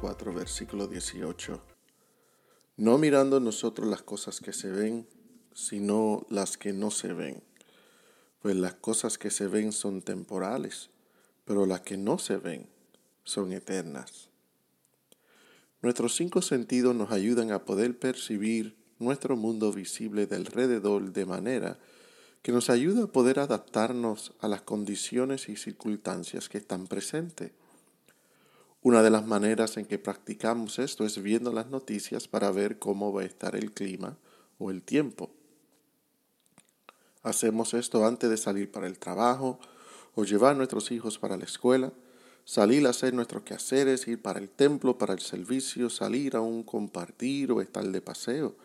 capítulo 4, versículo 18. No mirando nosotros las cosas que se ven, sino las que no se ven. Pues las cosas que se ven son temporales, pero las que no se ven son eternas. Nuestros cinco sentidos nos ayudan a poder percibir nuestro mundo visible de alrededor de manera que nos ayuda a poder adaptarnos a las condiciones y circunstancias que están presentes. Una de las maneras en que practicamos esto es viendo las noticias para ver cómo va a estar el clima o el tiempo. Hacemos esto antes de salir para el trabajo o llevar a nuestros hijos para la escuela, salir a hacer nuestros quehaceres, ir para el templo, para el servicio, salir a un compartir o estar de paseo.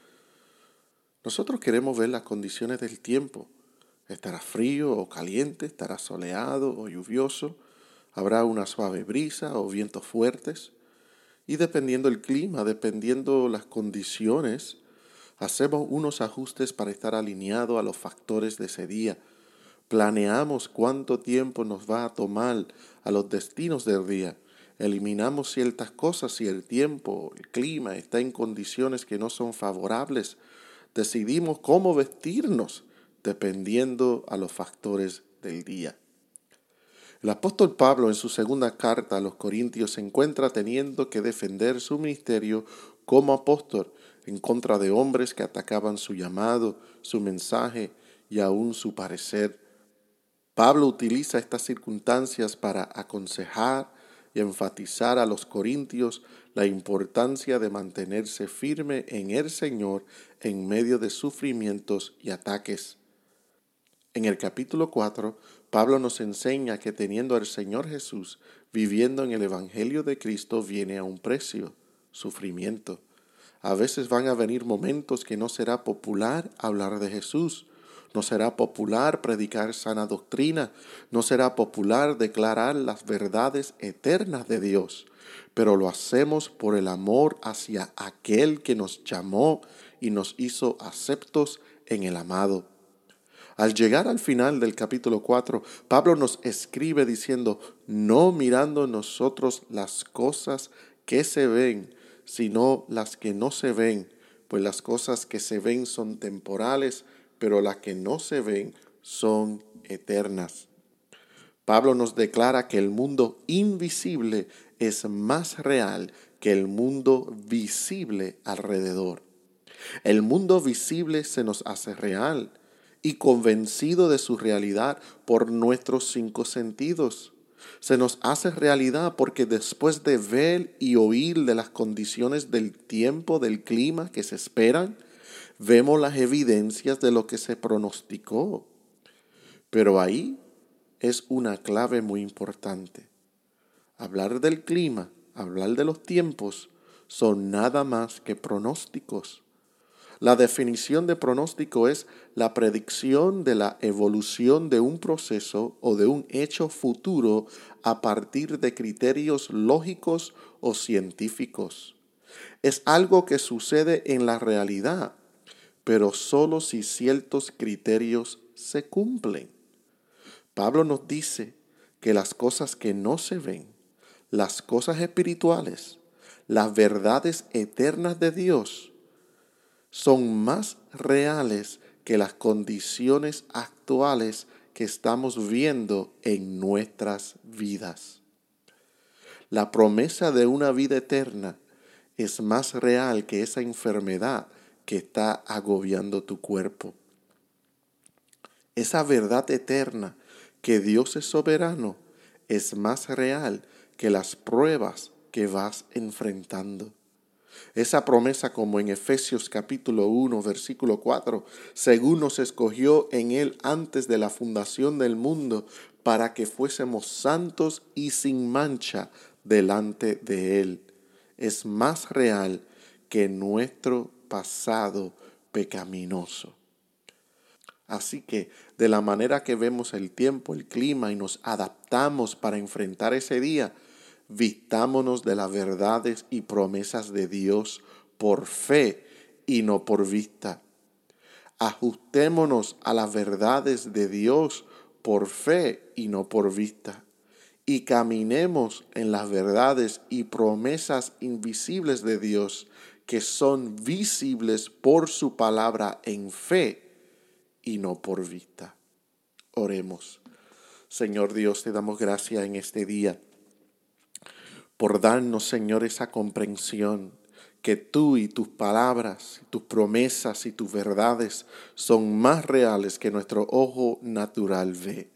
Nosotros queremos ver las condiciones del tiempo. Estará frío o caliente, estará soleado o lluvioso, habrá una suave brisa o vientos fuertes. Y dependiendo el clima, dependiendo las condiciones, hacemos unos ajustes para estar alineados a los factores de ese día. Planeamos cuánto tiempo nos va a tomar a los destinos del día. Eliminamos ciertas cosas si el tiempo, el clima está en condiciones que no son favorables decidimos cómo vestirnos dependiendo a los factores del día. El apóstol Pablo en su segunda carta a los Corintios se encuentra teniendo que defender su ministerio como apóstol en contra de hombres que atacaban su llamado, su mensaje y aún su parecer. Pablo utiliza estas circunstancias para aconsejar y enfatizar a los corintios la importancia de mantenerse firme en el Señor en medio de sufrimientos y ataques. En el capítulo 4, Pablo nos enseña que teniendo al Señor Jesús viviendo en el Evangelio de Cristo viene a un precio, sufrimiento. A veces van a venir momentos que no será popular hablar de Jesús, no será popular predicar sana doctrina, no será popular declarar las verdades eternas de Dios, pero lo hacemos por el amor hacia aquel que nos llamó y nos hizo aceptos en el amado. Al llegar al final del capítulo 4, Pablo nos escribe diciendo, no mirando nosotros las cosas que se ven, sino las que no se ven, pues las cosas que se ven son temporales, pero las que no se ven son eternas. Pablo nos declara que el mundo invisible es más real que el mundo visible alrededor. El mundo visible se nos hace real y convencido de su realidad por nuestros cinco sentidos. Se nos hace realidad porque después de ver y oír de las condiciones del tiempo, del clima que se esperan, vemos las evidencias de lo que se pronosticó. Pero ahí es una clave muy importante. Hablar del clima, hablar de los tiempos, son nada más que pronósticos. La definición de pronóstico es la predicción de la evolución de un proceso o de un hecho futuro a partir de criterios lógicos o científicos. Es algo que sucede en la realidad pero solo si ciertos criterios se cumplen. Pablo nos dice que las cosas que no se ven, las cosas espirituales, las verdades eternas de Dios, son más reales que las condiciones actuales que estamos viendo en nuestras vidas. La promesa de una vida eterna es más real que esa enfermedad que está agobiando tu cuerpo. Esa verdad eterna que Dios es soberano es más real que las pruebas que vas enfrentando. Esa promesa como en Efesios capítulo 1 versículo 4, según nos escogió en Él antes de la fundación del mundo, para que fuésemos santos y sin mancha delante de Él, es más real que nuestro pasado pecaminoso. Así que de la manera que vemos el tiempo, el clima y nos adaptamos para enfrentar ese día, vistámonos de las verdades y promesas de Dios por fe y no por vista. Ajustémonos a las verdades de Dios por fe y no por vista. y caminemos en las verdades y promesas invisibles de Dios que son visibles por su palabra en fe y no por vista. Oremos. Señor Dios, te damos gracias en este día por darnos, Señor, esa comprensión que tú y tus palabras, tus promesas y tus verdades son más reales que nuestro ojo natural ve.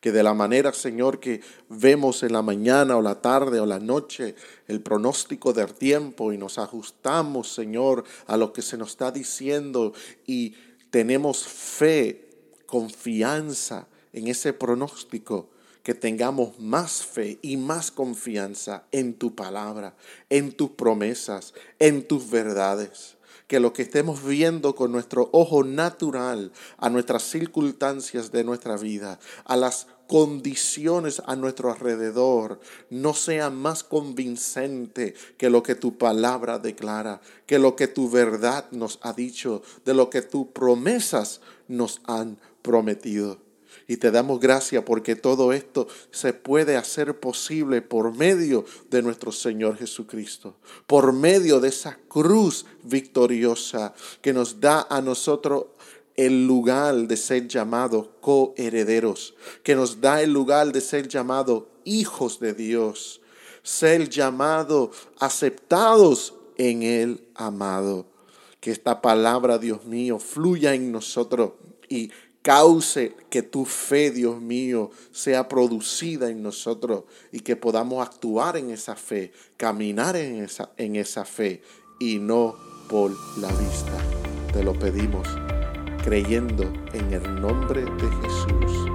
Que de la manera, Señor, que vemos en la mañana o la tarde o la noche el pronóstico del tiempo y nos ajustamos, Señor, a lo que se nos está diciendo y tenemos fe, confianza en ese pronóstico, que tengamos más fe y más confianza en tu palabra, en tus promesas, en tus verdades que lo que estemos viendo con nuestro ojo natural a nuestras circunstancias de nuestra vida, a las condiciones a nuestro alrededor, no sea más convincente que lo que tu palabra declara, que lo que tu verdad nos ha dicho, de lo que tus promesas nos han prometido. Y te damos gracias porque todo esto se puede hacer posible por medio de nuestro Señor Jesucristo, por medio de esa cruz victoriosa que nos da a nosotros el lugar de ser llamados coherederos, que nos da el lugar de ser llamados hijos de Dios, ser llamados aceptados en el amado. Que esta palabra, Dios mío, fluya en nosotros y cause que tu fe, Dios mío, sea producida en nosotros y que podamos actuar en esa fe, caminar en esa, en esa fe y no por la vista. Te lo pedimos creyendo en el nombre de Jesús.